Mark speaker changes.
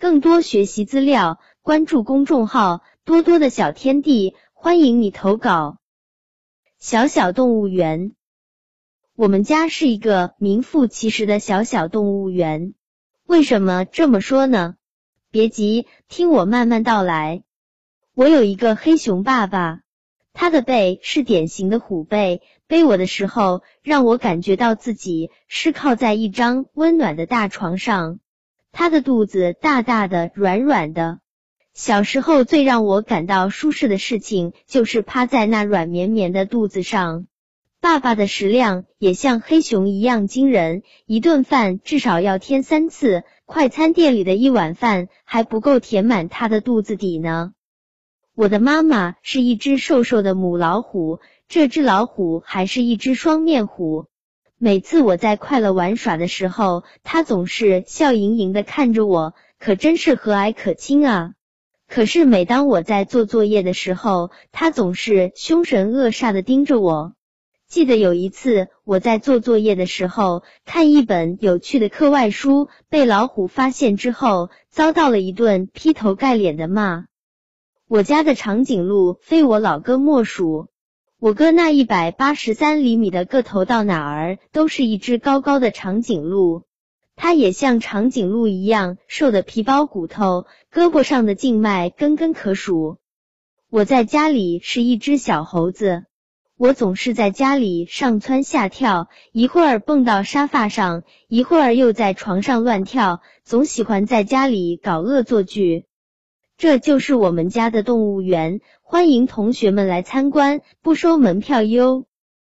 Speaker 1: 更多学习资料，关注公众号“多多的小天地”，欢迎你投稿。小小动物园，我们家是一个名副其实的小小动物园。为什么这么说呢？别急，听我慢慢道来。我有一个黑熊爸爸，他的背是典型的虎背，背我的时候让我感觉到自己是靠在一张温暖的大床上。他的肚子大大的、软软的。小时候最让我感到舒适的事情就是趴在那软绵绵的肚子上。爸爸的食量也像黑熊一样惊人，一顿饭至少要添三次，快餐店里的一碗饭还不够填满他的肚子底呢。我的妈妈是一只瘦瘦的母老虎，这只老虎还是一只双面虎。每次我在快乐玩耍的时候，他总是笑盈盈的看着我，可真是和蔼可亲啊。可是每当我在做作业的时候，他总是凶神恶煞的盯着我。记得有一次我在做作业的时候，看一本有趣的课外书，被老虎发现之后，遭到了一顿劈头盖脸的骂。我家的长颈鹿非我老哥莫属。我哥那一百八十三厘米的个头，到哪儿都是一只高高的长颈鹿。它也像长颈鹿一样瘦的皮包骨头，胳膊上的静脉根根可数。我在家里是一只小猴子，我总是在家里上蹿下跳，一会儿蹦到沙发上，一会儿又在床上乱跳，总喜欢在家里搞恶作剧。这就是我们家的动物园，欢迎同学们来参观，不收门票哟。